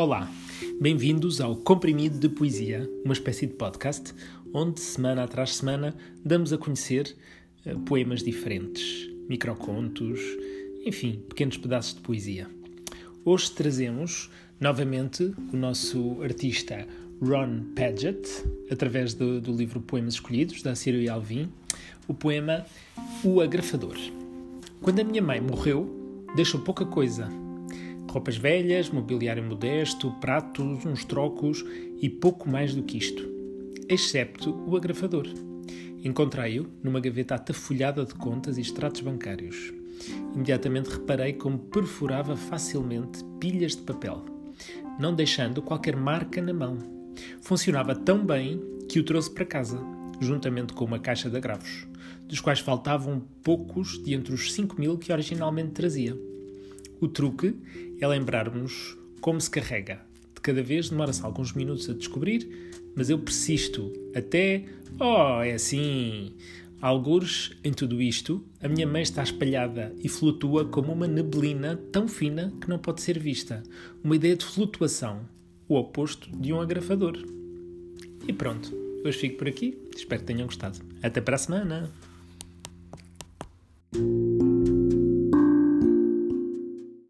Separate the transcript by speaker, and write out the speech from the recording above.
Speaker 1: Olá, bem-vindos ao Comprimido de Poesia, uma espécie de podcast onde, semana atrás semana, damos a conhecer uh, poemas diferentes, microcontos, enfim, pequenos pedaços de poesia. Hoje trazemos novamente o nosso artista Ron Padgett, através do, do livro Poemas Escolhidos, da Ciro e Alvim, o poema O Agrafador. Quando a minha mãe morreu, deixou pouca coisa Roupas velhas, mobiliário modesto, pratos, uns trocos e pouco mais do que isto. Excepto o agrafador. Encontrei-o numa gaveta atafolhada de contas e extratos bancários. Imediatamente reparei como perfurava facilmente pilhas de papel, não deixando qualquer marca na mão. Funcionava tão bem que o trouxe para casa, juntamente com uma caixa de agravos, dos quais faltavam poucos de entre os 5 mil que originalmente trazia. O truque é lembrarmos como se carrega. De cada vez demora-se alguns minutos a descobrir, mas eu persisto até. Oh, é assim! Algures em tudo isto, a minha mãe está espalhada e flutua como uma neblina tão fina que não pode ser vista. Uma ideia de flutuação, o oposto de um agrafador. E pronto, hoje fico por aqui. Espero que tenham gostado. Até para a semana!